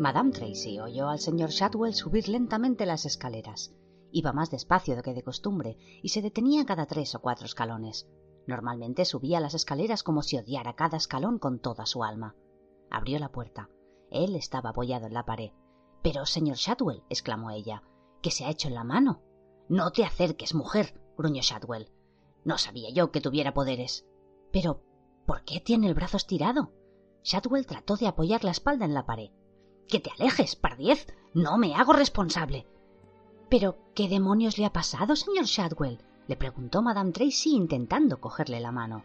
Madame Tracy oyó al señor Shadwell subir lentamente las escaleras. Iba más despacio que de costumbre y se detenía cada tres o cuatro escalones. Normalmente subía las escaleras como si odiara cada escalón con toda su alma. Abrió la puerta. Él estaba apoyado en la pared. Pero, señor Shadwell, exclamó ella, ¿qué se ha hecho en la mano? No te acerques, mujer, gruñó Shadwell. No sabía yo que tuviera poderes. Pero, ¿por qué tiene el brazo estirado? Shadwell trató de apoyar la espalda en la pared. Que te alejes, pardiez. No me hago responsable. Pero, ¿qué demonios le ha pasado, señor Shadwell? le preguntó Madame Tracy intentando cogerle la mano.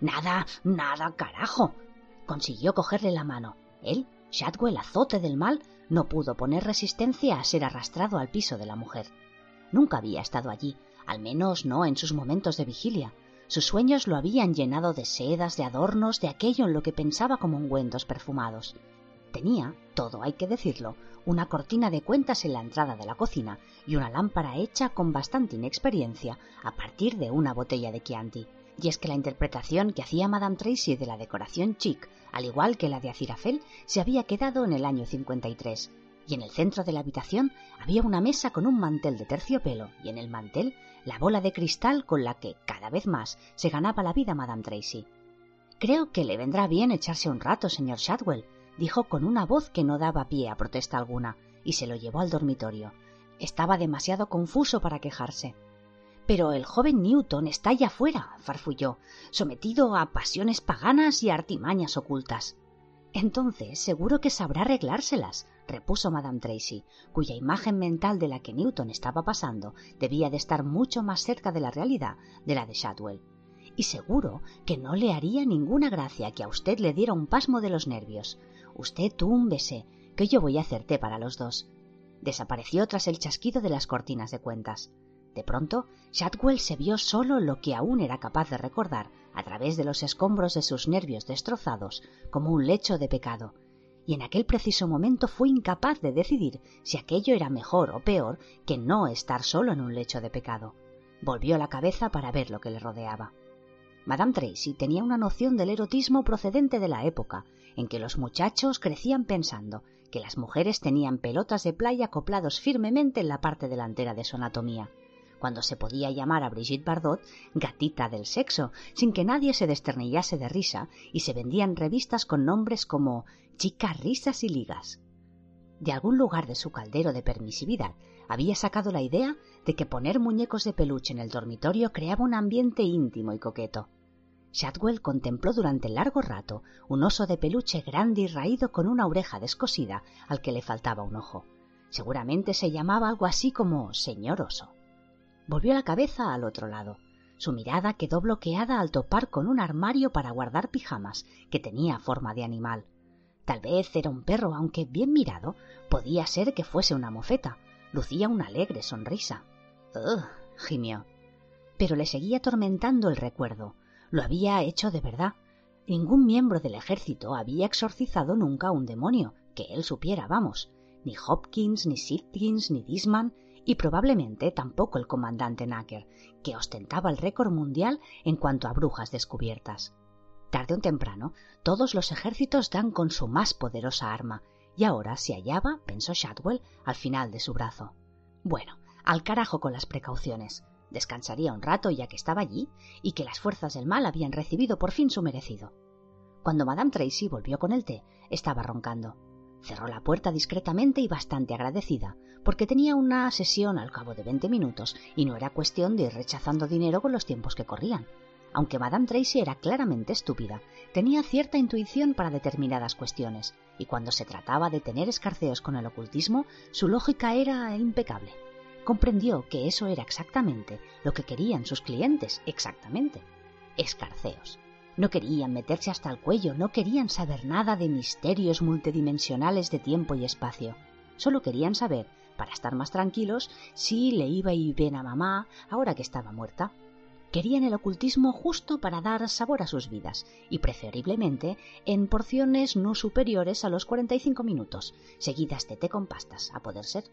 Nada, nada, carajo. Consiguió cogerle la mano. Él, Shadwell, azote del mal, no pudo poner resistencia a ser arrastrado al piso de la mujer. Nunca había estado allí, al menos no en sus momentos de vigilia. Sus sueños lo habían llenado de sedas, de adornos, de aquello en lo que pensaba como ungüentos perfumados. Tenía, todo hay que decirlo, una cortina de cuentas en la entrada de la cocina y una lámpara hecha con bastante inexperiencia a partir de una botella de Chianti. Y es que la interpretación que hacía Madame Tracy de la decoración chic, al igual que la de Azirafel, se había quedado en el año 53. Y en el centro de la habitación había una mesa con un mantel de terciopelo y en el mantel la bola de cristal con la que, cada vez más, se ganaba la vida Madame Tracy. Creo que le vendrá bien echarse un rato, señor Shadwell, dijo con una voz que no daba pie a protesta alguna, y se lo llevó al dormitorio. Estaba demasiado confuso para quejarse. Pero el joven Newton está allá afuera, farfulló, sometido a pasiones paganas y artimañas ocultas. Entonces seguro que sabrá arreglárselas, repuso Madame Tracy, cuya imagen mental de la que Newton estaba pasando debía de estar mucho más cerca de la realidad de la de Shadwell. Y seguro que no le haría ninguna gracia que a usted le diera un pasmo de los nervios. Usted túmbese, que yo voy a hacer té para los dos. Desapareció tras el chasquido de las cortinas de cuentas. De pronto, Shadwell se vio solo lo que aún era capaz de recordar a través de los escombros de sus nervios destrozados como un lecho de pecado, y en aquel preciso momento fue incapaz de decidir si aquello era mejor o peor que no estar solo en un lecho de pecado. Volvió la cabeza para ver lo que le rodeaba. Madame Tracy tenía una noción del erotismo procedente de la época en que los muchachos crecían pensando que las mujeres tenían pelotas de playa acoplados firmemente en la parte delantera de su anatomía, cuando se podía llamar a Brigitte Bardot gatita del sexo, sin que nadie se desternillase de risa, y se vendían revistas con nombres como chicas risas y ligas. De algún lugar de su caldero de permisividad había sacado la idea de que poner muñecos de peluche en el dormitorio creaba un ambiente íntimo y coqueto. Shadwell contempló durante largo rato un oso de peluche grande y raído con una oreja descosida al que le faltaba un ojo. Seguramente se llamaba algo así como señor oso. Volvió la cabeza al otro lado. Su mirada quedó bloqueada al topar con un armario para guardar pijamas que tenía forma de animal. Tal vez era un perro, aunque bien mirado, podía ser que fuese una mofeta. Lucía una alegre sonrisa. Gimió. Pero le seguía atormentando el recuerdo lo había hecho de verdad. Ningún miembro del ejército había exorcizado nunca a un demonio, que él supiera, vamos. Ni Hopkins, ni Simpkins, ni Disman, y probablemente tampoco el comandante Nacker, que ostentaba el récord mundial en cuanto a brujas descubiertas. Tarde o temprano, todos los ejércitos dan con su más poderosa arma, y ahora se hallaba, pensó Shadwell, al final de su brazo. Bueno, al carajo con las precauciones descansaría un rato ya que estaba allí y que las fuerzas del mal habían recibido por fin su merecido. Cuando Madame Tracy volvió con el té, estaba roncando. Cerró la puerta discretamente y bastante agradecida, porque tenía una sesión al cabo de veinte minutos y no era cuestión de ir rechazando dinero con los tiempos que corrían. Aunque Madame Tracy era claramente estúpida, tenía cierta intuición para determinadas cuestiones, y cuando se trataba de tener escarceos con el ocultismo, su lógica era impecable comprendió que eso era exactamente lo que querían sus clientes, exactamente, escarceos. No querían meterse hasta el cuello, no querían saber nada de misterios multidimensionales de tiempo y espacio. Solo querían saber, para estar más tranquilos, si le iba ir bien a mamá ahora que estaba muerta. Querían el ocultismo justo para dar sabor a sus vidas, y preferiblemente en porciones no superiores a los 45 minutos, seguidas de té con pastas, a poder ser.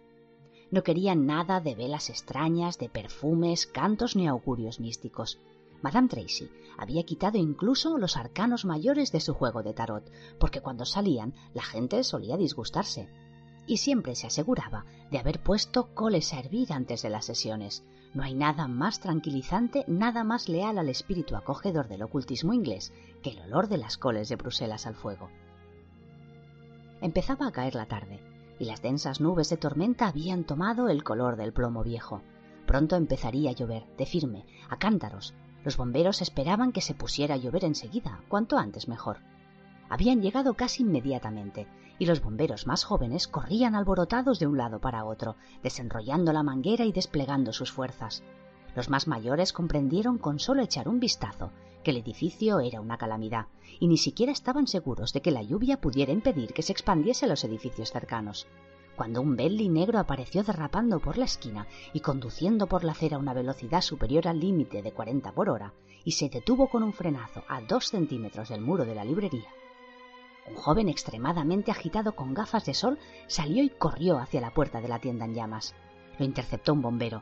No querían nada de velas extrañas, de perfumes, cantos ni augurios místicos. Madame Tracy había quitado incluso los arcanos mayores de su juego de tarot, porque cuando salían la gente solía disgustarse. Y siempre se aseguraba de haber puesto coles a hervir antes de las sesiones. No hay nada más tranquilizante, nada más leal al espíritu acogedor del ocultismo inglés que el olor de las coles de Bruselas al fuego. Empezaba a caer la tarde, y las densas nubes de tormenta habían tomado el color del plomo viejo. Pronto empezaría a llover, de firme, a cántaros, los bomberos esperaban que se pusiera a llover enseguida, cuanto antes mejor. Habían llegado casi inmediatamente, y los bomberos más jóvenes corrían alborotados de un lado para otro, desenrollando la manguera y desplegando sus fuerzas. Los más mayores comprendieron con solo echar un vistazo que el edificio era una calamidad, y ni siquiera estaban seguros de que la lluvia pudiera impedir que se expandiese los edificios cercanos cuando un Bentley negro apareció derrapando por la esquina y conduciendo por la acera a una velocidad superior al límite de 40 por hora, y se detuvo con un frenazo a dos centímetros del muro de la librería. Un joven extremadamente agitado con gafas de sol salió y corrió hacia la puerta de la tienda en llamas. Lo interceptó un bombero.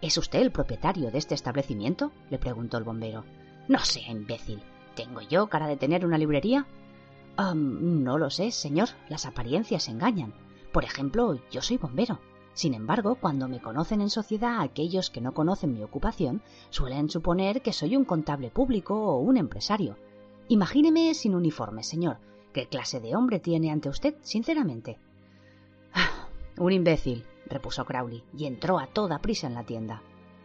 ¿Es usted el propietario de este establecimiento? le preguntó el bombero. No sé, imbécil. ¿Tengo yo cara de tener una librería? no lo sé, señor. Las apariencias engañan. Por ejemplo, yo soy bombero. Sin embargo, cuando me conocen en sociedad aquellos que no conocen mi ocupación, suelen suponer que soy un contable público o un empresario. Imagíneme sin uniforme, señor. ¿Qué clase de hombre tiene ante usted, sinceramente? Ah, un imbécil, repuso Crowley, y entró a toda prisa en la tienda.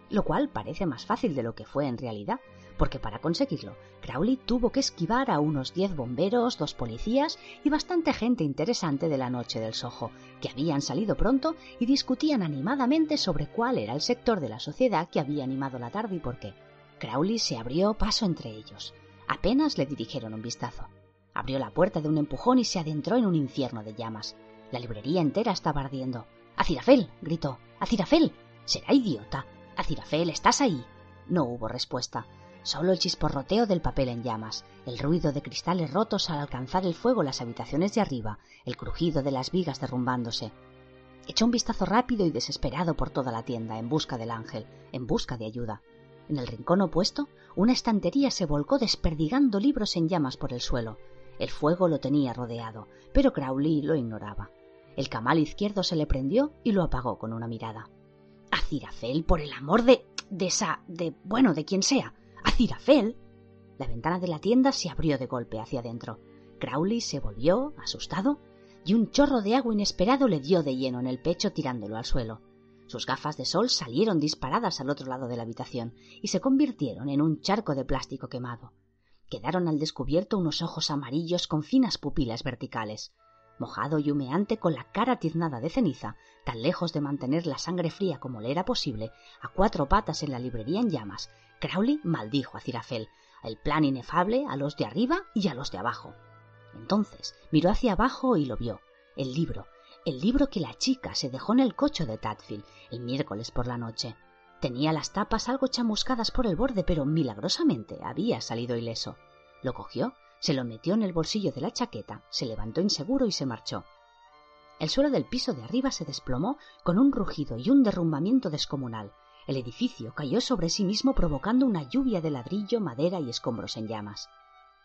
Lo cual parece más fácil de lo que fue en realidad, porque para conseguirlo, Crowley tuvo que esquivar a unos diez bomberos, dos policías y bastante gente interesante de la noche del Soho, que habían salido pronto y discutían animadamente sobre cuál era el sector de la sociedad que había animado la tarde y por qué. Crowley se abrió paso entre ellos. Apenas le dirigieron un vistazo. Abrió la puerta de un empujón y se adentró en un infierno de llamas. La librería entera estaba ardiendo. ¡Acirafel! gritó. ¡Acirafel! Será idiota. Acirafel, ¿estás ahí? No hubo respuesta. Solo el chisporroteo del papel en llamas, el ruido de cristales rotos al alcanzar el fuego las habitaciones de arriba, el crujido de las vigas derrumbándose. Echó un vistazo rápido y desesperado por toda la tienda en busca del ángel, en busca de ayuda. En el rincón opuesto, una estantería se volcó desperdigando libros en llamas por el suelo. El fuego lo tenía rodeado, pero Crowley lo ignoraba. El camal izquierdo se le prendió y lo apagó con una mirada. A por el amor de. de esa. de. bueno, de quien sea. ¡A! La ventana de la tienda se abrió de golpe hacia adentro. Crowley se volvió, asustado, y un chorro de agua inesperado le dio de lleno en el pecho tirándolo al suelo. Sus gafas de sol salieron disparadas al otro lado de la habitación y se convirtieron en un charco de plástico quemado. Quedaron al descubierto unos ojos amarillos con finas pupilas verticales. Mojado y humeante, con la cara tiznada de ceniza, tan lejos de mantener la sangre fría como le era posible, a cuatro patas en la librería en llamas, Crowley maldijo a Cirafel, el plan inefable, a los de arriba y a los de abajo. Entonces miró hacia abajo y lo vio. El libro, el libro que la chica se dejó en el coche de Tadfield el miércoles por la noche. Tenía las tapas algo chamuscadas por el borde, pero milagrosamente había salido ileso. Lo cogió, se lo metió en el bolsillo de la chaqueta, se levantó inseguro y se marchó. El suelo del piso de arriba se desplomó con un rugido y un derrumbamiento descomunal, el edificio cayó sobre sí mismo provocando una lluvia de ladrillo, madera y escombros en llamas.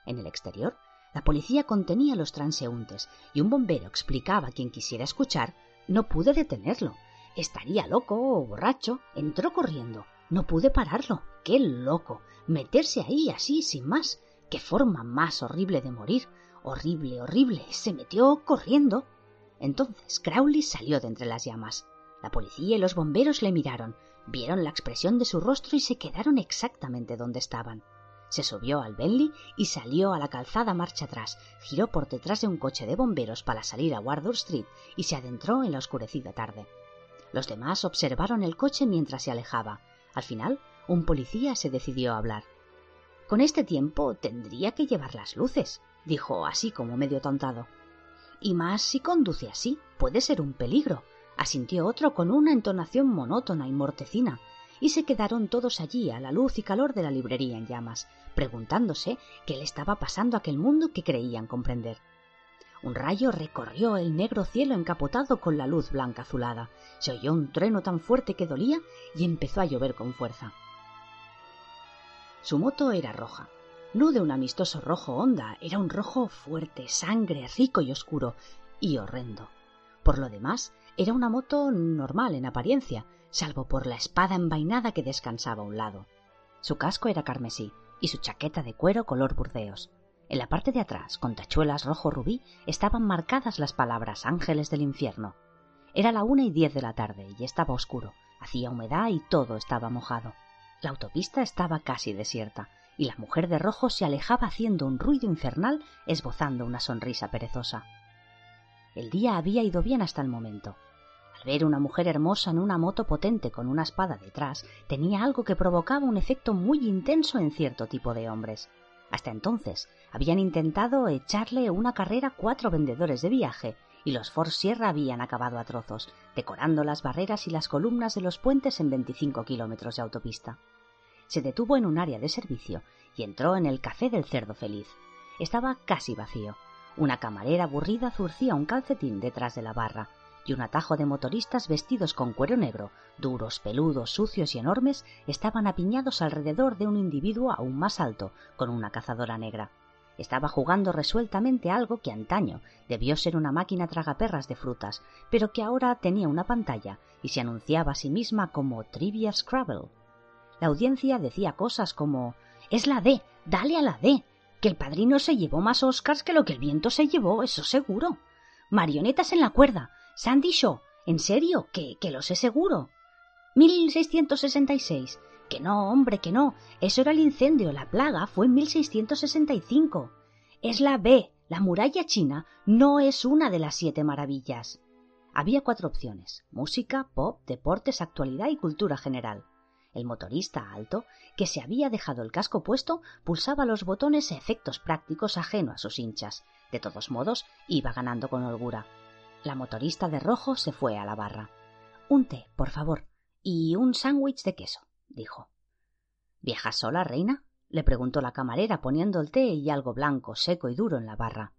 En el exterior, la policía contenía a los transeúntes y un bombero explicaba a quien quisiera escuchar no pude detenerlo. Estaría loco o borracho. Entró corriendo. No pude pararlo. ¡Qué loco! Meterse ahí así, sin más. ¡Qué forma más horrible de morir! Horrible, horrible. Se metió corriendo. Entonces Crowley salió de entre las llamas. La policía y los bomberos le miraron, Vieron la expresión de su rostro y se quedaron exactamente donde estaban. Se subió al Bentley y salió a la calzada marcha atrás, giró por detrás de un coche de bomberos para salir a Wardour Street y se adentró en la oscurecida tarde. Los demás observaron el coche mientras se alejaba. Al final, un policía se decidió a hablar. Con este tiempo tendría que llevar las luces, dijo así como medio tontado. Y más si conduce así, puede ser un peligro, asintió otro con una entonación monótona y mortecina, y se quedaron todos allí a la luz y calor de la librería en llamas, preguntándose qué le estaba pasando a aquel mundo que creían comprender. Un rayo recorrió el negro cielo encapotado con la luz blanca azulada. Se oyó un trueno tan fuerte que dolía y empezó a llover con fuerza. Su moto era roja, no de un amistoso rojo honda, era un rojo fuerte, sangre, rico y oscuro, y horrendo. Por lo demás, era una moto normal en apariencia, salvo por la espada envainada que descansaba a un lado. Su casco era carmesí y su chaqueta de cuero color burdeos. En la parte de atrás, con tachuelas rojo rubí, estaban marcadas las palabras ángeles del infierno. Era la una y diez de la tarde y estaba oscuro, hacía humedad y todo estaba mojado. La autopista estaba casi desierta, y la mujer de rojo se alejaba haciendo un ruido infernal, esbozando una sonrisa perezosa. El día había ido bien hasta el momento. Al ver una mujer hermosa en una moto potente con una espada detrás, tenía algo que provocaba un efecto muy intenso en cierto tipo de hombres. Hasta entonces habían intentado echarle una carrera cuatro vendedores de viaje, y los Ford Sierra habían acabado a trozos, decorando las barreras y las columnas de los puentes en 25 kilómetros de autopista. Se detuvo en un área de servicio y entró en el café del cerdo feliz. Estaba casi vacío. Una camarera aburrida zurcía un calcetín detrás de la barra, y un atajo de motoristas vestidos con cuero negro, duros, peludos, sucios y enormes, estaban apiñados alrededor de un individuo aún más alto, con una cazadora negra. Estaba jugando resueltamente algo que antaño debió ser una máquina tragaperras de frutas, pero que ahora tenía una pantalla y se anunciaba a sí misma como Trivia Scrabble. La audiencia decía cosas como Es la D, dale a la D, que el padrino se llevó más Oscars que lo que el viento se llevó, eso seguro. Marionetas en la cuerda, Sandy Shaw, ¿en serio? Que, que lo sé seguro. 1666. Que no, hombre, que no. Eso era el incendio, la plaga fue en 1665. Es la B, la muralla china, no es una de las siete maravillas. Había cuatro opciones: música, pop, deportes, actualidad y cultura general. El motorista alto, que se había dejado el casco puesto, pulsaba los botones efectos prácticos ajeno a sus hinchas. De todos modos, iba ganando con holgura. La motorista de rojo se fue a la barra. Un té, por favor, y un sándwich de queso, dijo. ¿Viajas sola, reina? le preguntó la camarera poniendo el té y algo blanco, seco y duro en la barra.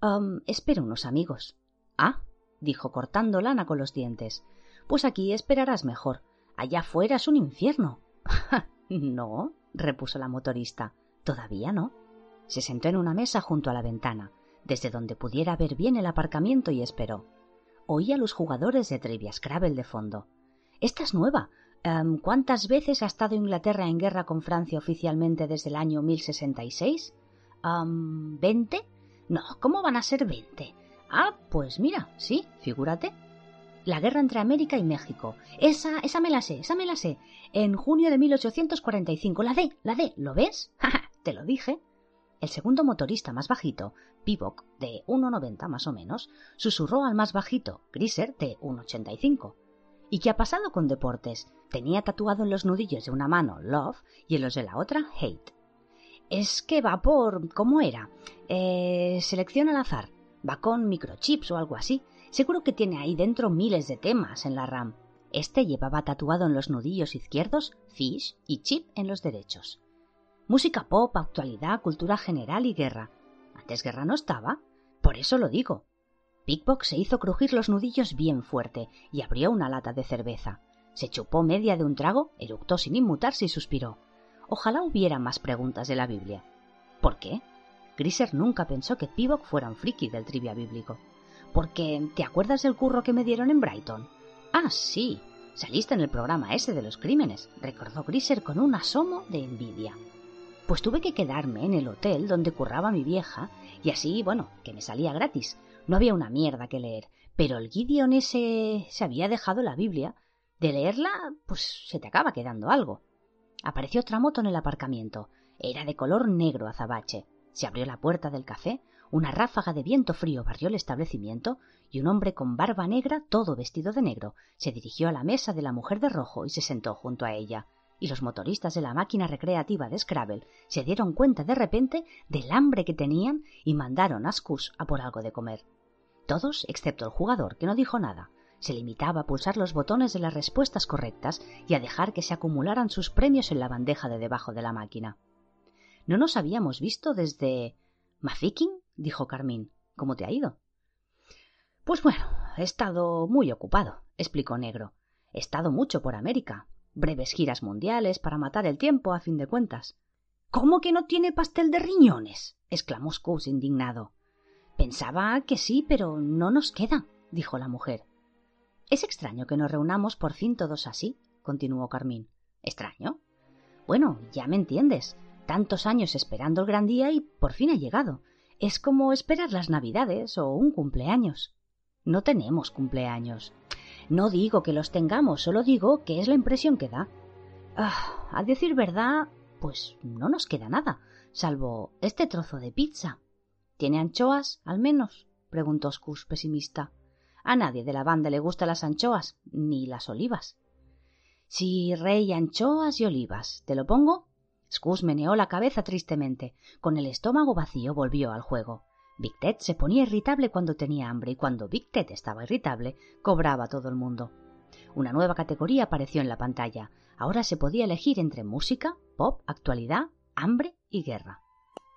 Um, espero unos amigos. Ah, dijo cortando lana con los dientes. Pues aquí esperarás mejor. Allá afuera es un infierno. no, repuso la motorista. Todavía no. Se sentó en una mesa junto a la ventana desde donde pudiera ver bien el aparcamiento y esperó. Oí a los jugadores de Trivia Scrabble de fondo. Esta es nueva. Em, ¿Cuántas veces ha estado Inglaterra en guerra con Francia oficialmente desde el año 1066? Um, ¿Veinte? No, ¿cómo van a ser veinte? Ah, pues mira, sí, figúrate. La guerra entre América y México. Esa, esa me la sé, esa me la sé. En junio de 1845. La D, la D, ¿lo ves? Te lo dije. El segundo motorista más bajito, Pivok, de 1,90 más o menos, susurró al más bajito, Griser, de 1,85. ¿Y qué ha pasado con deportes? Tenía tatuado en los nudillos de una mano Love y en los de la otra Hate. Es que va por... ¿cómo era? Eh, selección al azar. Va con microchips o algo así. Seguro que tiene ahí dentro miles de temas en la RAM. Este llevaba tatuado en los nudillos izquierdos Fish y Chip en los derechos. Música pop, actualidad, cultura general y guerra. Antes guerra no estaba. Por eso lo digo. Pickbox se hizo crujir los nudillos bien fuerte y abrió una lata de cerveza. Se chupó media de un trago, eructó sin inmutarse y suspiró. Ojalá hubiera más preguntas de la Biblia. ¿Por qué? Griser nunca pensó que Pivok fuera un friki del trivia bíblico. Porque, ¿te acuerdas del curro que me dieron en Brighton? Ah, sí. Saliste en el programa ese de los crímenes, recordó Griser con un asomo de envidia pues tuve que quedarme en el hotel donde curraba mi vieja y así, bueno, que me salía gratis. No había una mierda que leer, pero el Gideon ese se había dejado la Biblia. De leerla, pues se te acaba quedando algo. Apareció otra moto en el aparcamiento. Era de color negro azabache. Se abrió la puerta del café, una ráfaga de viento frío barrió el establecimiento y un hombre con barba negra, todo vestido de negro, se dirigió a la mesa de la mujer de rojo y se sentó junto a ella y los motoristas de la máquina recreativa de Scrabble se dieron cuenta de repente del hambre que tenían y mandaron a Scus a por algo de comer. Todos, excepto el jugador, que no dijo nada, se limitaba a pulsar los botones de las respuestas correctas y a dejar que se acumularan sus premios en la bandeja de debajo de la máquina. No nos habíamos visto desde. ¿Mafiking? dijo Carmín. ¿Cómo te ha ido? Pues bueno, he estado muy ocupado, explicó Negro. He estado mucho por América, breves giras mundiales para matar el tiempo a fin de cuentas. ¿Cómo que no tiene pastel de riñones? exclamó Scrooge indignado. Pensaba que sí, pero no nos queda, dijo la mujer. Es extraño que nos reunamos por fin todos así, continuó Carmín. ¿Extraño? Bueno, ya me entiendes. Tantos años esperando el gran día y por fin ha llegado. Es como esperar las Navidades o un cumpleaños. No tenemos cumpleaños. No digo que los tengamos, solo digo que es la impresión que da. Ah, a decir verdad, pues no nos queda nada, salvo este trozo de pizza. ¿Tiene anchoas, al menos? preguntó Scus pesimista. A nadie de la banda le gustan las anchoas, ni las olivas. Sí, rey, anchoas y olivas. ¿Te lo pongo? Scus meneó la cabeza tristemente. Con el estómago vacío volvió al juego. Big Ted se ponía irritable cuando tenía hambre y cuando Big Ted estaba irritable, cobraba todo el mundo. Una nueva categoría apareció en la pantalla. Ahora se podía elegir entre música, pop, actualidad, hambre y guerra.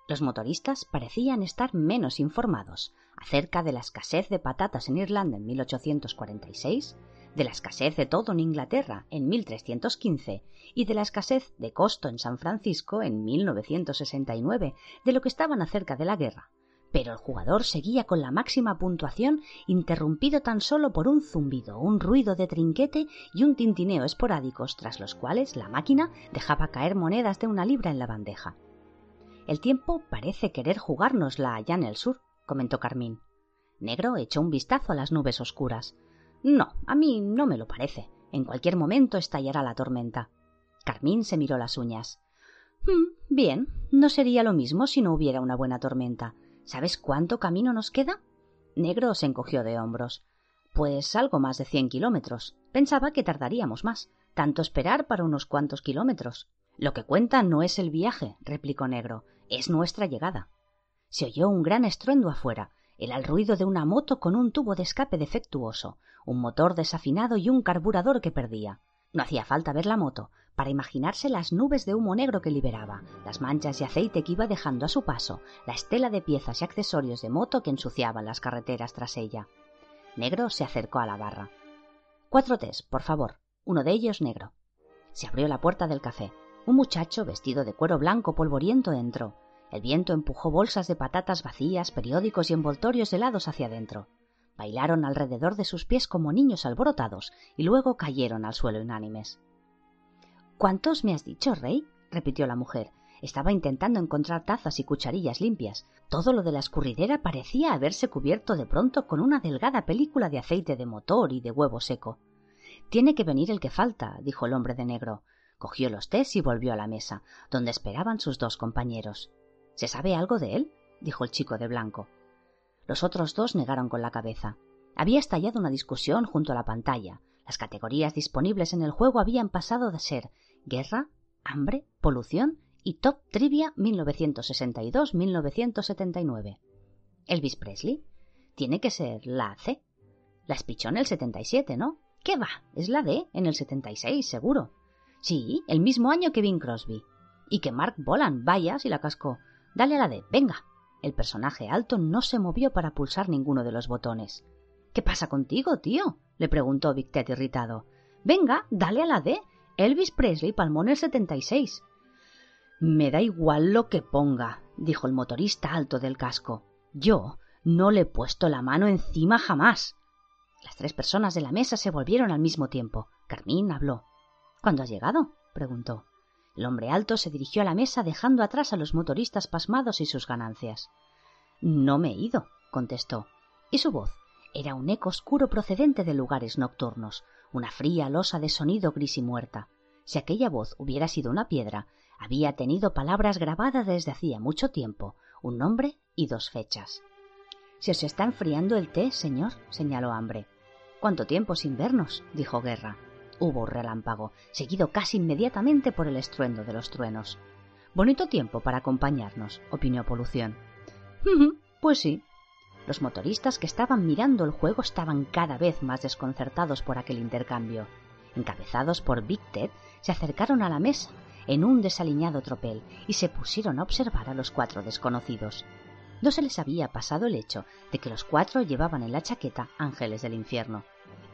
Los motoristas parecían estar menos informados acerca de la escasez de patatas en Irlanda en 1846, de la escasez de todo en Inglaterra en 1315 y de la escasez de costo en San Francisco en 1969, de lo que estaban acerca de la guerra, pero el jugador seguía con la máxima puntuación, interrumpido tan solo por un zumbido, un ruido de trinquete y un tintineo esporádicos, tras los cuales la máquina dejaba caer monedas de una libra en la bandeja. El tiempo parece querer jugárnosla allá en el sur, comentó Carmín. Negro echó un vistazo a las nubes oscuras. No, a mí no me lo parece. En cualquier momento estallará la tormenta. Carmín se miró las uñas. Hmm, bien, no sería lo mismo si no hubiera una buena tormenta. ¿Sabes cuánto camino nos queda? Negro se encogió de hombros. Pues algo más de cien kilómetros. Pensaba que tardaríamos más. Tanto esperar para unos cuantos kilómetros. Lo que cuenta no es el viaje, replicó Negro, es nuestra llegada. Se oyó un gran estruendo afuera. Era el ruido de una moto con un tubo de escape defectuoso, un motor desafinado y un carburador que perdía. No hacía falta ver la moto para imaginarse las nubes de humo negro que liberaba, las manchas de aceite que iba dejando a su paso, la estela de piezas y accesorios de moto que ensuciaban las carreteras tras ella. Negro se acercó a la barra. Cuatro tés, por favor. Uno de ellos negro. Se abrió la puerta del café. Un muchacho vestido de cuero blanco polvoriento entró. El viento empujó bolsas de patatas vacías, periódicos y envoltorios helados hacia adentro. Bailaron alrededor de sus pies como niños alborotados y luego cayeron al suelo unánimes. ¿Cuántos me has dicho, rey? repitió la mujer. Estaba intentando encontrar tazas y cucharillas limpias. Todo lo de la escurridera parecía haberse cubierto de pronto con una delgada película de aceite de motor y de huevo seco. Tiene que venir el que falta, dijo el hombre de negro. Cogió los tés y volvió a la mesa, donde esperaban sus dos compañeros. ¿Se sabe algo de él? dijo el chico de blanco. Los otros dos negaron con la cabeza. Había estallado una discusión junto a la pantalla. Las categorías disponibles en el juego habían pasado de ser guerra, hambre, polución y Top Trivia 1962-1979. Elvis Presley. Tiene que ser la C. La espichó en el 77, ¿no? ¿Qué va? Es la D, en el 76, seguro. Sí, el mismo año que Bing Crosby. Y que Mark Bolan, vaya, si la cascó. Dale a la D, venga. El personaje alto no se movió para pulsar ninguno de los botones. ¿Qué pasa contigo, tío? le preguntó Big irritado. Venga, dale a la D. Elvis Presley palmó en el 76. Me da igual lo que ponga, dijo el motorista alto del casco. Yo no le he puesto la mano encima jamás. Las tres personas de la mesa se volvieron al mismo tiempo. Carmín habló. ¿Cuándo has llegado? preguntó. El hombre alto se dirigió a la mesa dejando atrás a los motoristas pasmados y sus ganancias. No me he ido, contestó. Y su voz era un eco oscuro procedente de lugares nocturnos, una fría losa de sonido gris y muerta. Si aquella voz hubiera sido una piedra, había tenido palabras grabadas desde hacía mucho tiempo, un nombre y dos fechas. Se os está enfriando el té, señor, señaló Hambre. ¿Cuánto tiempo sin vernos? dijo Guerra. Hubo un relámpago, seguido casi inmediatamente por el estruendo de los truenos. Bonito tiempo para acompañarnos, opinó Polución. pues sí. Los motoristas que estaban mirando el juego estaban cada vez más desconcertados por aquel intercambio. Encabezados por Big Ted, se acercaron a la mesa en un desaliñado tropel y se pusieron a observar a los cuatro desconocidos. No se les había pasado el hecho de que los cuatro llevaban en la chaqueta ángeles del infierno,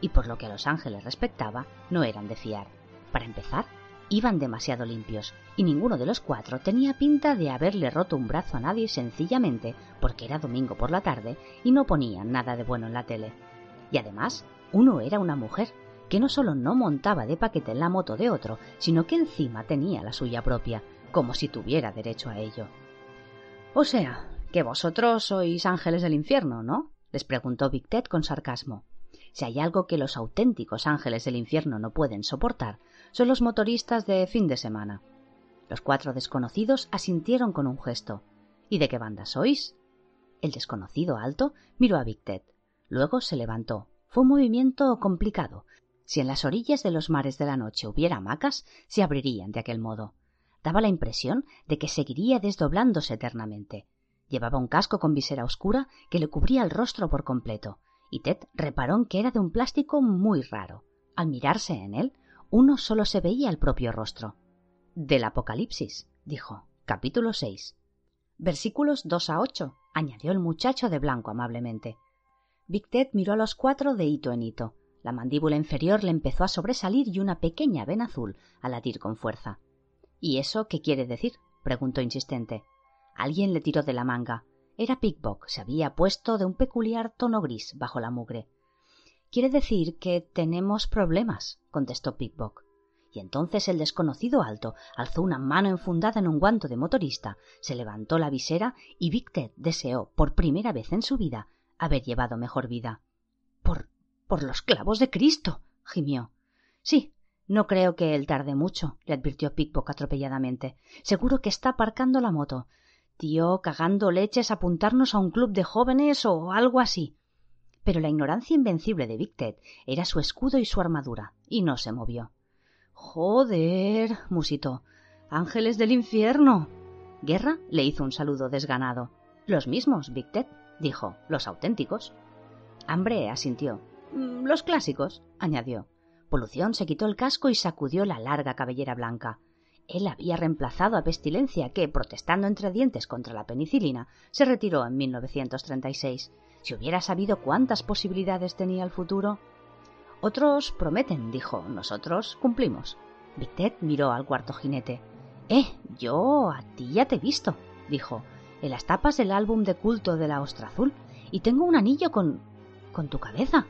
y por lo que a los ángeles respectaba, no eran de fiar. Para empezar, iban demasiado limpios, y ninguno de los cuatro tenía pinta de haberle roto un brazo a nadie sencillamente porque era domingo por la tarde y no ponían nada de bueno en la tele. Y además, uno era una mujer, que no solo no montaba de paquete en la moto de otro, sino que encima tenía la suya propia, como si tuviera derecho a ello. O sea, que vosotros sois ángeles del infierno, ¿no? les preguntó Big Ted con sarcasmo. Si hay algo que los auténticos ángeles del infierno no pueden soportar, son los motoristas de fin de semana. Los cuatro desconocidos asintieron con un gesto. ¿Y de qué banda sois? El desconocido alto miró a Big Ted. Luego se levantó. Fue un movimiento complicado. Si en las orillas de los mares de la noche hubiera hamacas, se abrirían de aquel modo. Daba la impresión de que seguiría desdoblándose eternamente. Llevaba un casco con visera oscura que le cubría el rostro por completo, y Ted reparó en que era de un plástico muy raro. Al mirarse en él, uno solo se veía el propio rostro. Del Apocalipsis, dijo. Capítulo 6. Versículos 2 a 8, añadió el muchacho de blanco amablemente. Big Ted miró a los cuatro de hito en hito. La mandíbula inferior le empezó a sobresalir y una pequeña vena azul a latir con fuerza. ¿Y eso qué quiere decir? preguntó insistente. Alguien le tiró de la manga. Era Pickbock. Se había puesto de un peculiar tono gris bajo la mugre. Quiere decir que tenemos problemas, contestó Pickbock. Y entonces el desconocido alto alzó una mano enfundada en un guanto de motorista, se levantó la visera y Ted deseó, por primera vez en su vida, haber llevado mejor vida. Por. por los clavos de Cristo. gimió. Sí, no creo que él tarde mucho, le advirtió Pickbock atropelladamente. Seguro que está aparcando la moto cagando leches apuntarnos a un club de jóvenes o algo así. Pero la ignorancia invencible de Big Ted era su escudo y su armadura, y no se movió. Joder, musitó. Ángeles del infierno. Guerra le hizo un saludo desganado. Los mismos, Big Ted, dijo, los auténticos. Hambre asintió. Los clásicos, añadió. Polución se quitó el casco y sacudió la larga cabellera blanca. Él había reemplazado a Pestilencia, que, protestando entre dientes contra la penicilina, se retiró en 1936. Si hubiera sabido cuántas posibilidades tenía el futuro. Otros prometen, dijo. Nosotros cumplimos. Victet miró al cuarto jinete. Eh, yo a ti ya te he visto, dijo, en las tapas del álbum de culto de la ostra azul, y tengo un anillo con. con tu cabeza.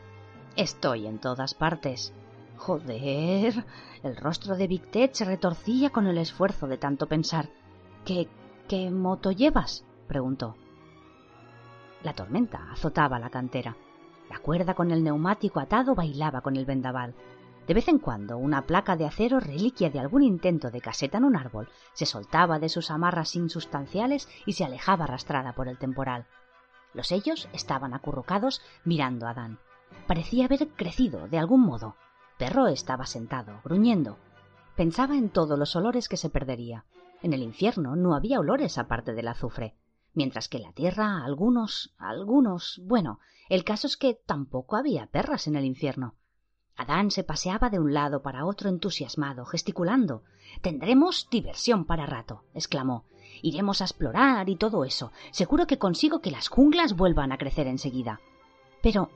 Estoy en todas partes. Joder. El rostro de Big se retorcía con el esfuerzo de tanto pensar. ¿Qué. qué moto llevas? preguntó. La tormenta azotaba la cantera. La cuerda con el neumático atado bailaba con el vendaval. De vez en cuando una placa de acero, reliquia de algún intento de caseta en un árbol, se soltaba de sus amarras insustanciales y se alejaba arrastrada por el temporal. Los ellos estaban acurrucados mirando a Dan. Parecía haber crecido de algún modo, perro estaba sentado, gruñendo. Pensaba en todos los olores que se perdería. En el infierno no había olores aparte del azufre, mientras que en la tierra algunos, algunos. Bueno, el caso es que tampoco había perras en el infierno. Adán se paseaba de un lado para otro entusiasmado, gesticulando. Tendremos diversión para rato, exclamó. Iremos a explorar y todo eso. Seguro que consigo que las junglas vuelvan a crecer enseguida. Pero.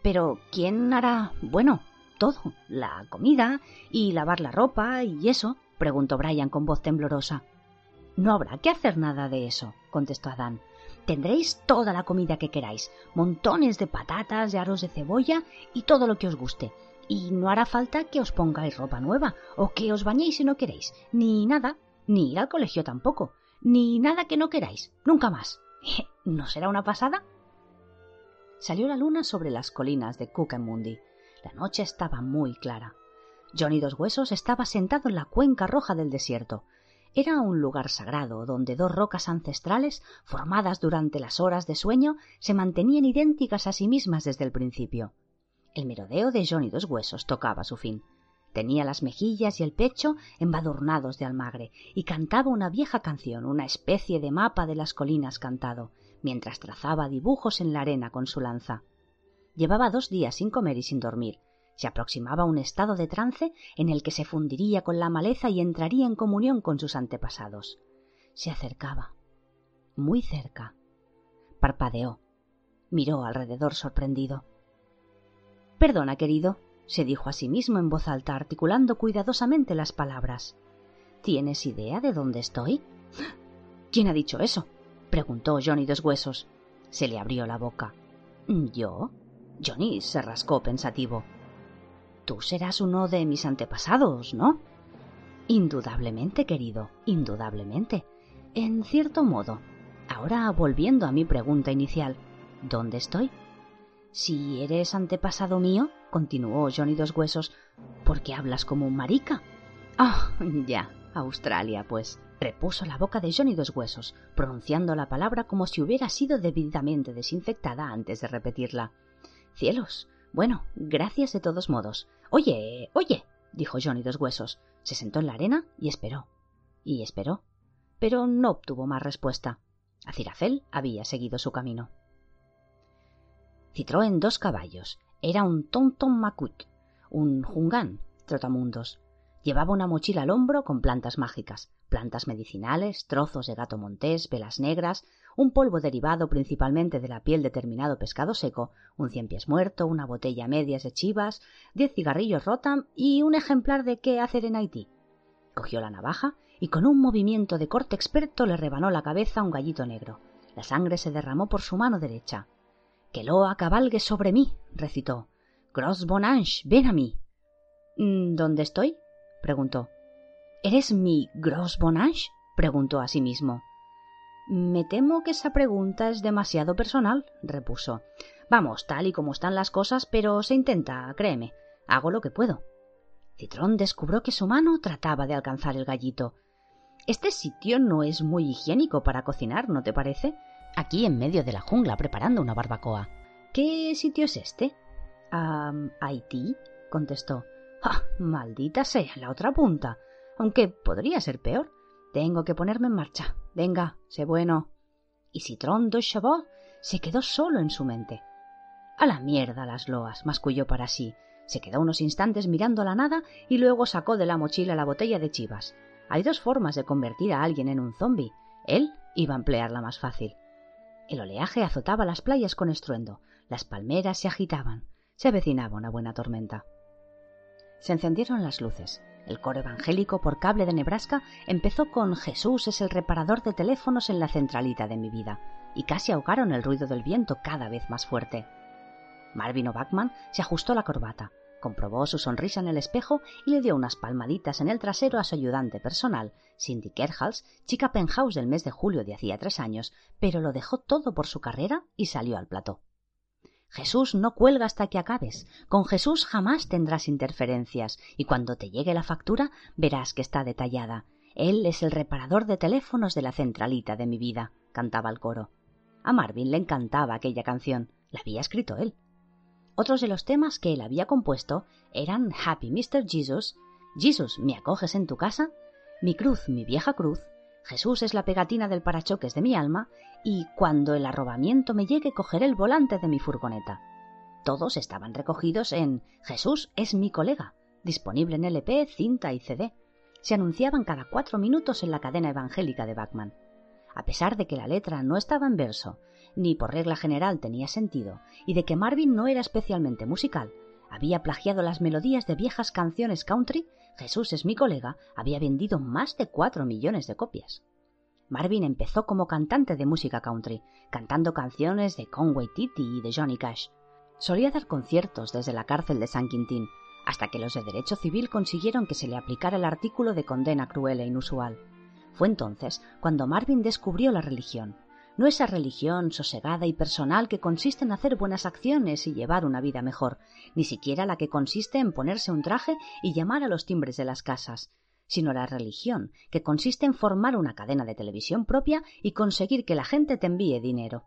Pero. ¿quién hará. bueno, todo, la comida y lavar la ropa y eso, preguntó Brian con voz temblorosa. No habrá que hacer nada de eso, contestó Adán. Tendréis toda la comida que queráis, montones de patatas, de aros de cebolla y todo lo que os guste. Y no hará falta que os pongáis ropa nueva, o que os bañéis si no queréis, ni nada, ni ir al colegio tampoco, ni nada que no queráis, nunca más. ¿No será una pasada? Salió la luna sobre las colinas de Mundi. La noche estaba muy clara. Johnny Dos Huesos estaba sentado en la cuenca roja del desierto. Era un lugar sagrado donde dos rocas ancestrales, formadas durante las horas de sueño, se mantenían idénticas a sí mismas desde el principio. El merodeo de Johnny Dos Huesos tocaba su fin. Tenía las mejillas y el pecho embadurnados de almagre y cantaba una vieja canción, una especie de mapa de las colinas cantado, mientras trazaba dibujos en la arena con su lanza. Llevaba dos días sin comer y sin dormir. Se aproximaba un estado de trance en el que se fundiría con la maleza y entraría en comunión con sus antepasados. Se acercaba. Muy cerca. Parpadeó. Miró alrededor sorprendido. Perdona, querido, se dijo a sí mismo en voz alta, articulando cuidadosamente las palabras. ¿Tienes idea de dónde estoy? ¿Quién ha dicho eso? preguntó Johnny dos huesos. Se le abrió la boca. ¿Yo? Johnny se rascó pensativo. Tú serás uno de mis antepasados, ¿no? Indudablemente, querido, indudablemente. En cierto modo. Ahora, volviendo a mi pregunta inicial, ¿dónde estoy? Si eres antepasado mío, continuó Johnny Dos Huesos, ¿por qué hablas como un marica? Ah, ya, Australia, pues, repuso la boca de Johnny Dos Huesos, pronunciando la palabra como si hubiera sido debidamente desinfectada antes de repetirla. Cielos. Bueno, gracias de todos modos. Oye, oye, dijo Johnny Dos Huesos. Se sentó en la arena y esperó. Y esperó. Pero no obtuvo más respuesta. Acirafel había seguido su camino. en dos caballos era un Tonton Makut, un jungán, trotamundos. Llevaba una mochila al hombro con plantas mágicas, plantas medicinales, trozos de gato montés, velas negras, un polvo derivado principalmente de la piel de determinado pescado seco, un cien pies muerto, una botella medias de chivas, diez cigarrillos rotam y un ejemplar de qué hacer en Haití. Cogió la navaja y con un movimiento de corte experto le rebanó la cabeza a un gallito negro. La sangre se derramó por su mano derecha. Que Loa cabalgue sobre mí, recitó. Gros Bonange, ven a mí. Mm, ¿Dónde estoy? preguntó. ¿Eres mi Gros Bonange? preguntó a sí mismo. Me temo que esa pregunta es demasiado personal, repuso. Vamos, tal y como están las cosas, pero se intenta, créeme. Hago lo que puedo. Citrón descubrió que su mano trataba de alcanzar el gallito. Este sitio no es muy higiénico para cocinar, ¿no te parece? aquí en medio de la jungla preparando una barbacoa. ¿Qué sitio es este? Ah, Haití, contestó. ¡Ah! Maldita sea, la otra punta. Aunque podría ser peor. Tengo que ponerme en marcha. Venga, sé bueno. Y Citron de Chabot se quedó solo en su mente. A la mierda las loas, masculló para sí. Se quedó unos instantes mirando la nada y luego sacó de la mochila la botella de chivas. Hay dos formas de convertir a alguien en un zombi. Él iba a emplear la más fácil. El oleaje azotaba las playas con estruendo, las palmeras se agitaban, se avecinaba una buena tormenta. Se encendieron las luces. El coro evangélico por cable de Nebraska empezó con Jesús es el reparador de teléfonos en la centralita de mi vida, y casi ahogaron el ruido del viento cada vez más fuerte. Marvin O'Backman se ajustó la corbata, comprobó su sonrisa en el espejo y le dio unas palmaditas en el trasero a su ayudante personal, Cindy Kerhals, chica penthouse del mes de julio de hacía tres años, pero lo dejó todo por su carrera y salió al plató. Jesús no cuelga hasta que acabes. Con Jesús jamás tendrás interferencias, y cuando te llegue la factura verás que está detallada. Él es el reparador de teléfonos de la centralita de mi vida, cantaba el coro. A Marvin le encantaba aquella canción. La había escrito él. Otros de los temas que él había compuesto eran Happy Mr. Jesus, Jesus, ¿me acoges en tu casa? Mi cruz, mi vieja cruz, Jesús es la pegatina del parachoques de mi alma y cuando el arrobamiento me llegue cogeré el volante de mi furgoneta. Todos estaban recogidos en Jesús es mi colega, disponible en LP, cinta y CD. Se anunciaban cada cuatro minutos en la cadena evangélica de Bachman. A pesar de que la letra no estaba en verso, ni por regla general tenía sentido, y de que Marvin no era especialmente musical, había plagiado las melodías de viejas canciones country, Jesús es mi colega, había vendido más de cuatro millones de copias. Marvin empezó como cantante de música country, cantando canciones de Conway Titty y de Johnny Cash. Solía dar conciertos desde la cárcel de San Quintín, hasta que los de derecho civil consiguieron que se le aplicara el artículo de condena cruel e inusual. Fue entonces cuando Marvin descubrió la religión, no esa religión sosegada y personal que consiste en hacer buenas acciones y llevar una vida mejor, ni siquiera la que consiste en ponerse un traje y llamar a los timbres de las casas, sino la religión que consiste en formar una cadena de televisión propia y conseguir que la gente te envíe dinero.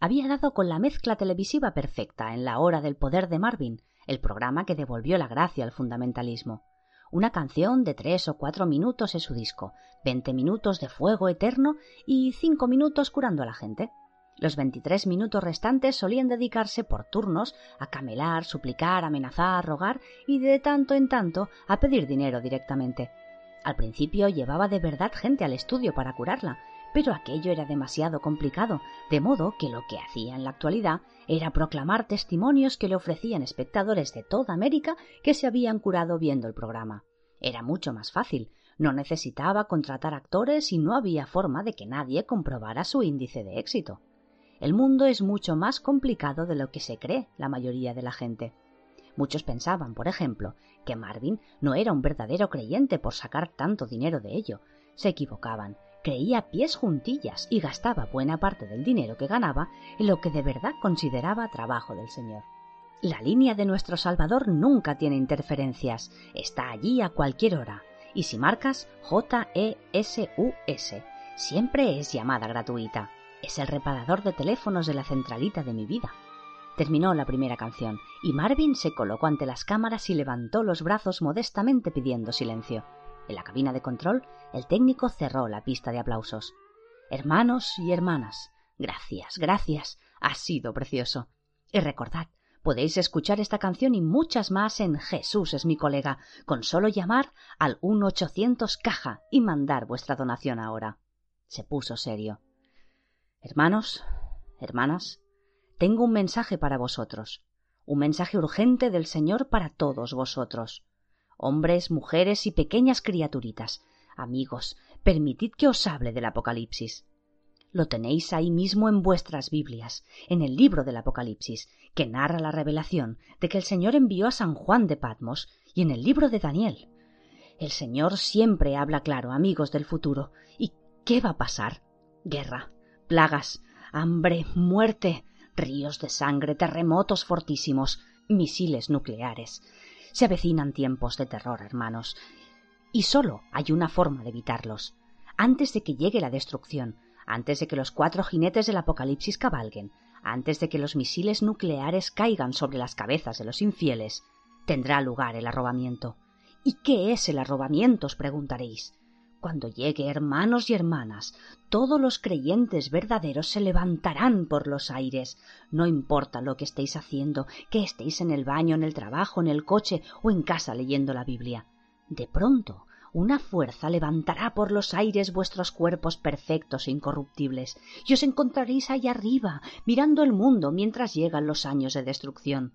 Había dado con la mezcla televisiva perfecta en la hora del poder de Marvin, el programa que devolvió la gracia al fundamentalismo. Una canción de tres o cuatro minutos en su disco, veinte minutos de fuego eterno y cinco minutos curando a la gente. Los veintitrés minutos restantes solían dedicarse por turnos a camelar, suplicar, amenazar, rogar y de tanto en tanto a pedir dinero directamente. Al principio llevaba de verdad gente al estudio para curarla, pero aquello era demasiado complicado, de modo que lo que hacía en la actualidad era proclamar testimonios que le ofrecían espectadores de toda América que se habían curado viendo el programa. Era mucho más fácil, no necesitaba contratar actores y no había forma de que nadie comprobara su índice de éxito. El mundo es mucho más complicado de lo que se cree la mayoría de la gente. Muchos pensaban, por ejemplo, que Marvin no era un verdadero creyente por sacar tanto dinero de ello. Se equivocaban. Creía pies juntillas y gastaba buena parte del dinero que ganaba en lo que de verdad consideraba trabajo del Señor. La línea de nuestro Salvador nunca tiene interferencias, está allí a cualquier hora. Y si marcas J-E-S-U-S, siempre es llamada gratuita. Es el reparador de teléfonos de la centralita de mi vida. Terminó la primera canción y Marvin se colocó ante las cámaras y levantó los brazos modestamente pidiendo silencio. En la cabina de control, el técnico cerró la pista de aplausos. Hermanos y hermanas, gracias, gracias. Ha sido precioso. Y recordad, podéis escuchar esta canción y muchas más en Jesús es mi colega, con solo llamar al 1-800 caja y mandar vuestra donación ahora. Se puso serio. Hermanos, hermanas, tengo un mensaje para vosotros, un mensaje urgente del Señor para todos vosotros. Hombres, mujeres y pequeñas criaturitas, amigos, permitid que os hable del Apocalipsis. Lo tenéis ahí mismo en vuestras Biblias, en el libro del Apocalipsis, que narra la revelación de que el Señor envió a San Juan de Patmos, y en el libro de Daniel. El Señor siempre habla claro, amigos del futuro. ¿Y qué va a pasar? Guerra, plagas, hambre, muerte, ríos de sangre, terremotos fortísimos, misiles nucleares. Se avecinan tiempos de terror, hermanos. Y solo hay una forma de evitarlos. Antes de que llegue la destrucción, antes de que los cuatro jinetes del Apocalipsis cabalguen, antes de que los misiles nucleares caigan sobre las cabezas de los infieles, tendrá lugar el arrobamiento. ¿Y qué es el arrobamiento? os preguntaréis. Cuando llegue, hermanos y hermanas, todos los creyentes verdaderos se levantarán por los aires. No importa lo que estéis haciendo, que estéis en el baño, en el trabajo, en el coche o en casa leyendo la Biblia. De pronto, una fuerza levantará por los aires vuestros cuerpos perfectos e incorruptibles, y os encontraréis allá arriba, mirando el mundo mientras llegan los años de destrucción.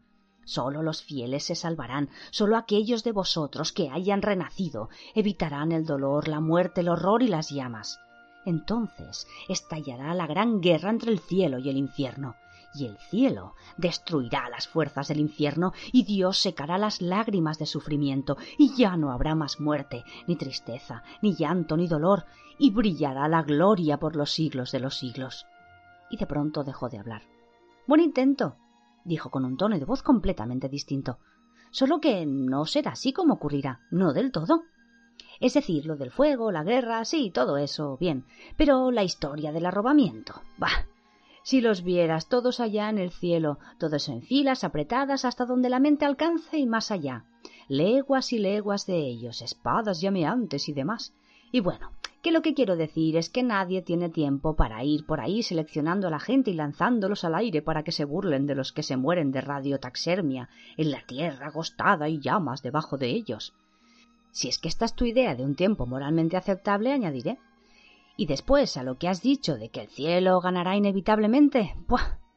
Sólo los fieles se salvarán, sólo aquellos de vosotros que hayan renacido evitarán el dolor, la muerte, el horror y las llamas. Entonces estallará la gran guerra entre el cielo y el infierno, y el cielo destruirá las fuerzas del infierno, y Dios secará las lágrimas de sufrimiento, y ya no habrá más muerte, ni tristeza, ni llanto, ni dolor, y brillará la gloria por los siglos de los siglos. Y de pronto dejó de hablar. Buen intento, dijo con un tono de voz completamente distinto. Solo que no será así como ocurrirá, no del todo. Es decir, lo del fuego, la guerra, sí, todo eso, bien. Pero la historia del arrobamiento. Bah. Si los vieras todos allá en el cielo, todos en filas apretadas hasta donde la mente alcance y más allá. Leguas y leguas de ellos, espadas llameantes y demás. Y bueno, que lo que quiero decir es que nadie tiene tiempo para ir por ahí seleccionando a la gente y lanzándolos al aire para que se burlen de los que se mueren de radiotaxermia en la tierra agostada y llamas debajo de ellos. Si es que esta es tu idea de un tiempo moralmente aceptable, añadiré. Y después a lo que has dicho de que el cielo ganará inevitablemente,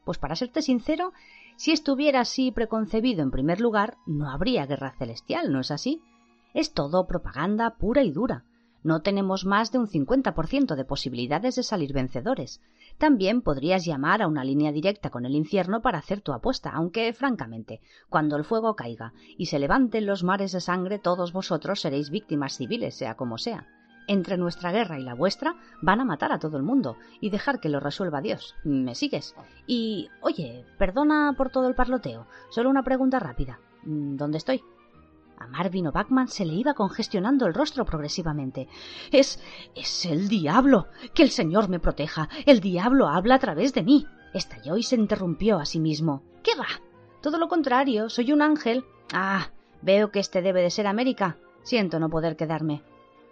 pues para serte sincero, si estuviera así preconcebido en primer lugar, no habría guerra celestial, ¿no es así? Es todo propaganda pura y dura no tenemos más de un 50% de posibilidades de salir vencedores. También podrías llamar a una línea directa con el infierno para hacer tu apuesta, aunque, francamente, cuando el fuego caiga y se levanten los mares de sangre, todos vosotros seréis víctimas civiles, sea como sea. Entre nuestra guerra y la vuestra van a matar a todo el mundo y dejar que lo resuelva Dios. ¿Me sigues? Y, oye, perdona por todo el parloteo. Solo una pregunta rápida. ¿Dónde estoy? A Marvin Bachman se le iba congestionando el rostro progresivamente. Es. es el diablo. Que el Señor me proteja. El diablo habla a través de mí. Estalló y se interrumpió a sí mismo. ¿Qué va? Todo lo contrario, soy un ángel. Ah, veo que este debe de ser América. Siento no poder quedarme.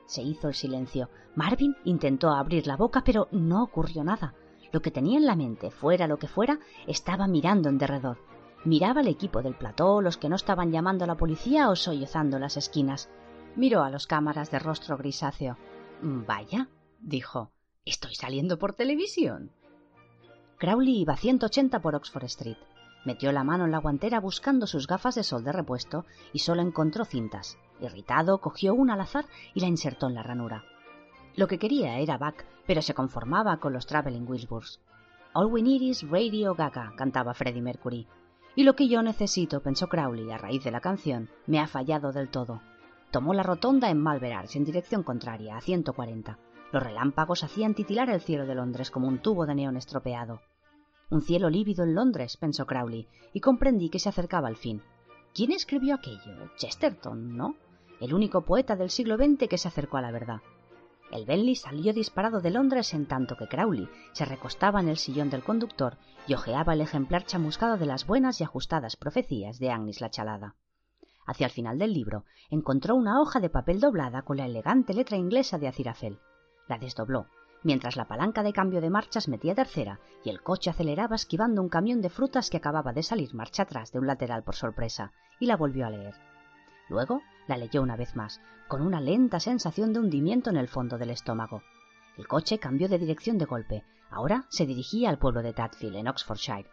Se hizo el silencio. Marvin intentó abrir la boca, pero no ocurrió nada. Lo que tenía en la mente, fuera lo que fuera, estaba mirando en derredor. Miraba el equipo del plató, los que no estaban llamando a la policía o sollozando las esquinas. Miró a los cámaras de rostro grisáceo. Vaya, dijo, estoy saliendo por televisión. Crowley iba a 180 por Oxford Street. Metió la mano en la guantera buscando sus gafas de sol de repuesto y solo encontró cintas. Irritado, cogió una al azar y la insertó en la ranura. Lo que quería era Buck, pero se conformaba con los Traveling Wilburys. All we need is Radio Gaga, cantaba Freddie Mercury. Y lo que yo necesito, pensó Crowley a raíz de la canción, me ha fallado del todo. Tomó la rotonda en Malvern en dirección contraria, a 140. Los relámpagos hacían titilar el cielo de Londres como un tubo de neón estropeado. Un cielo lívido en Londres, pensó Crowley, y comprendí que se acercaba al fin. ¿Quién escribió aquello? Chesterton, ¿no? El único poeta del siglo XX que se acercó a la verdad. El Bentley salió disparado de Londres en tanto que Crowley se recostaba en el sillón del conductor y hojeaba el ejemplar chamuscado de las buenas y ajustadas profecías de Agnes la Chalada. Hacia el final del libro encontró una hoja de papel doblada con la elegante letra inglesa de Acirafel. La desdobló, mientras la palanca de cambio de marchas metía tercera y el coche aceleraba esquivando un camión de frutas que acababa de salir marcha atrás de un lateral por sorpresa, y la volvió a leer. Luego la leyó una vez más, con una lenta sensación de hundimiento en el fondo del estómago. El coche cambió de dirección de golpe. Ahora se dirigía al pueblo de Tadfield, en Oxfordshire.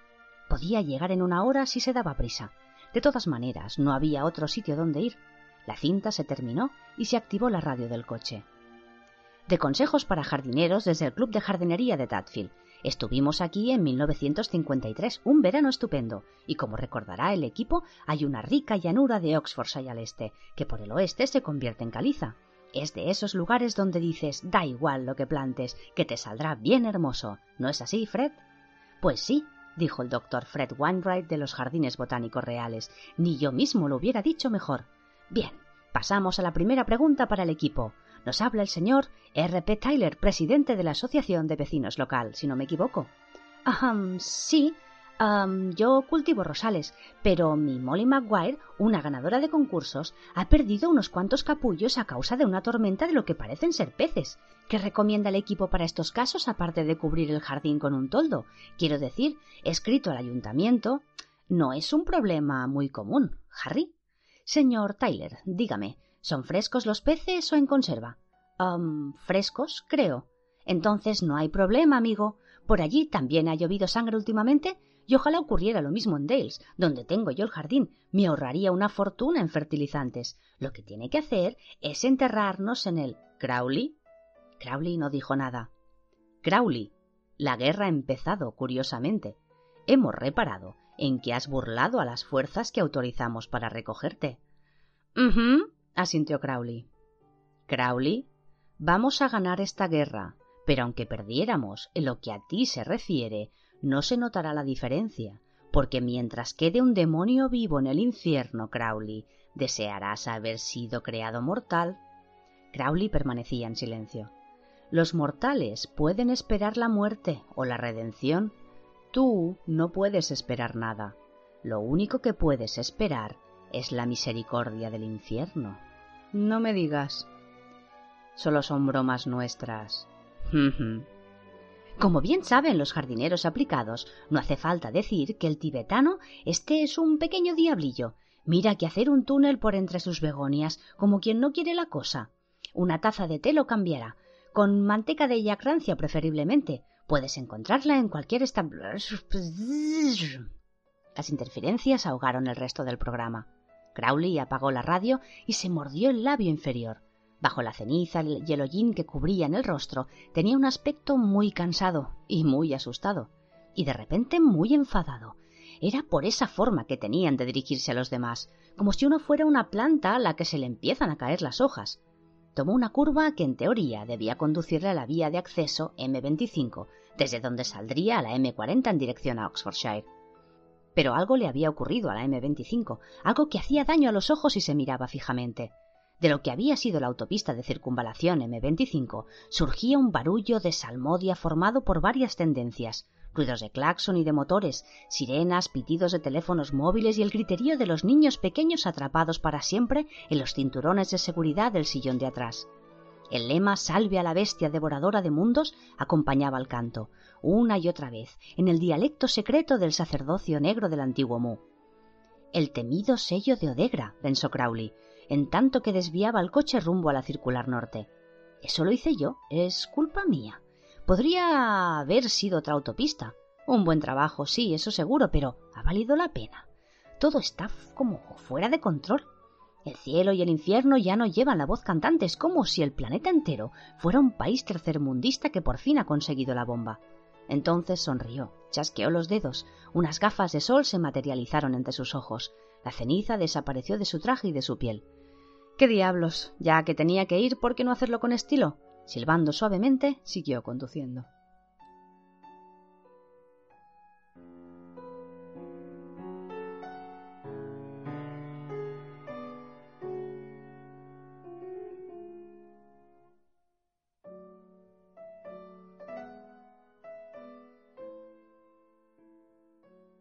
Podía llegar en una hora si se daba prisa. De todas maneras, no había otro sitio donde ir. La cinta se terminó y se activó la radio del coche de consejos para jardineros desde el Club de Jardinería de Tadfield. Estuvimos aquí en 1953, un verano estupendo, y como recordará el equipo, hay una rica llanura de Oxfordshire al este, que por el oeste se convierte en caliza. Es de esos lugares donde dices, da igual lo que plantes, que te saldrá bien hermoso. ¿No es así, Fred? Pues sí, dijo el doctor Fred Wainwright de los Jardines Botánicos Reales. Ni yo mismo lo hubiera dicho mejor. Bien, pasamos a la primera pregunta para el equipo. Nos habla el señor R. P. Tyler, presidente de la Asociación de Vecinos Local, si no me equivoco. sí. yo cultivo rosales, pero mi Molly Maguire, una ganadora de concursos, ha perdido unos cuantos capullos a causa de una tormenta de lo que parecen ser peces. ¿Qué recomienda el equipo para estos casos aparte de cubrir el jardín con un toldo? Quiero decir, escrito al ayuntamiento. No es un problema muy común, Harry. Señor Tyler, dígame, ¿Son frescos los peces o en conserva? Um, frescos, creo. Entonces no hay problema, amigo. Por allí también ha llovido sangre últimamente y ojalá ocurriera lo mismo en Dales, donde tengo yo el jardín. Me ahorraría una fortuna en fertilizantes. Lo que tiene que hacer es enterrarnos en el Crowley. Crowley no dijo nada. Crowley, la guerra ha empezado, curiosamente. Hemos reparado en que has burlado a las fuerzas que autorizamos para recogerte asintió Crowley. Crowley, vamos a ganar esta guerra, pero aunque perdiéramos en lo que a ti se refiere, no se notará la diferencia, porque mientras quede un demonio vivo en el infierno, Crowley, desearás haber sido creado mortal. Crowley permanecía en silencio. Los mortales pueden esperar la muerte o la redención. Tú no puedes esperar nada. Lo único que puedes esperar es la misericordia del infierno. No me digas. Solo son bromas nuestras. Como bien saben los jardineros aplicados, no hace falta decir que el tibetano este es un pequeño diablillo. Mira que hacer un túnel por entre sus begonias, como quien no quiere la cosa. Una taza de té lo cambiará, con manteca de yacrancia preferiblemente. Puedes encontrarla en cualquier establecimiento. Las interferencias ahogaron el resto del programa. Crowley apagó la radio y se mordió el labio inferior. Bajo la ceniza y el hollín que cubrían el rostro, tenía un aspecto muy cansado y muy asustado, y de repente muy enfadado. Era por esa forma que tenían de dirigirse a los demás, como si uno fuera una planta a la que se le empiezan a caer las hojas. Tomó una curva que en teoría debía conducirle a la vía de acceso M25, desde donde saldría a la M40 en dirección a Oxfordshire. Pero algo le había ocurrido a la M25, algo que hacía daño a los ojos y se miraba fijamente. De lo que había sido la autopista de circunvalación M25 surgía un barullo de salmodia formado por varias tendencias. ruidos de claxon y de motores, sirenas, pitidos de teléfonos móviles y el griterío de los niños pequeños atrapados para siempre en los cinturones de seguridad del sillón de atrás. El lema Salve a la bestia devoradora de mundos acompañaba al canto, una y otra vez, en el dialecto secreto del sacerdocio negro del antiguo Mu. El temido sello de Odegra, pensó Crowley, en tanto que desviaba el coche rumbo a la circular norte. Eso lo hice yo, es culpa mía. Podría haber sido otra autopista. Un buen trabajo, sí, eso seguro, pero ¿ha valido la pena? Todo está como fuera de control. El cielo y el infierno ya no llevan la voz cantante, es como si el planeta entero fuera un país tercermundista que por fin ha conseguido la bomba. Entonces sonrió, chasqueó los dedos, unas gafas de sol se materializaron entre sus ojos, la ceniza desapareció de su traje y de su piel. ¿Qué diablos? Ya que tenía que ir, ¿por qué no hacerlo con estilo? Silbando suavemente, siguió conduciendo.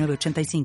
85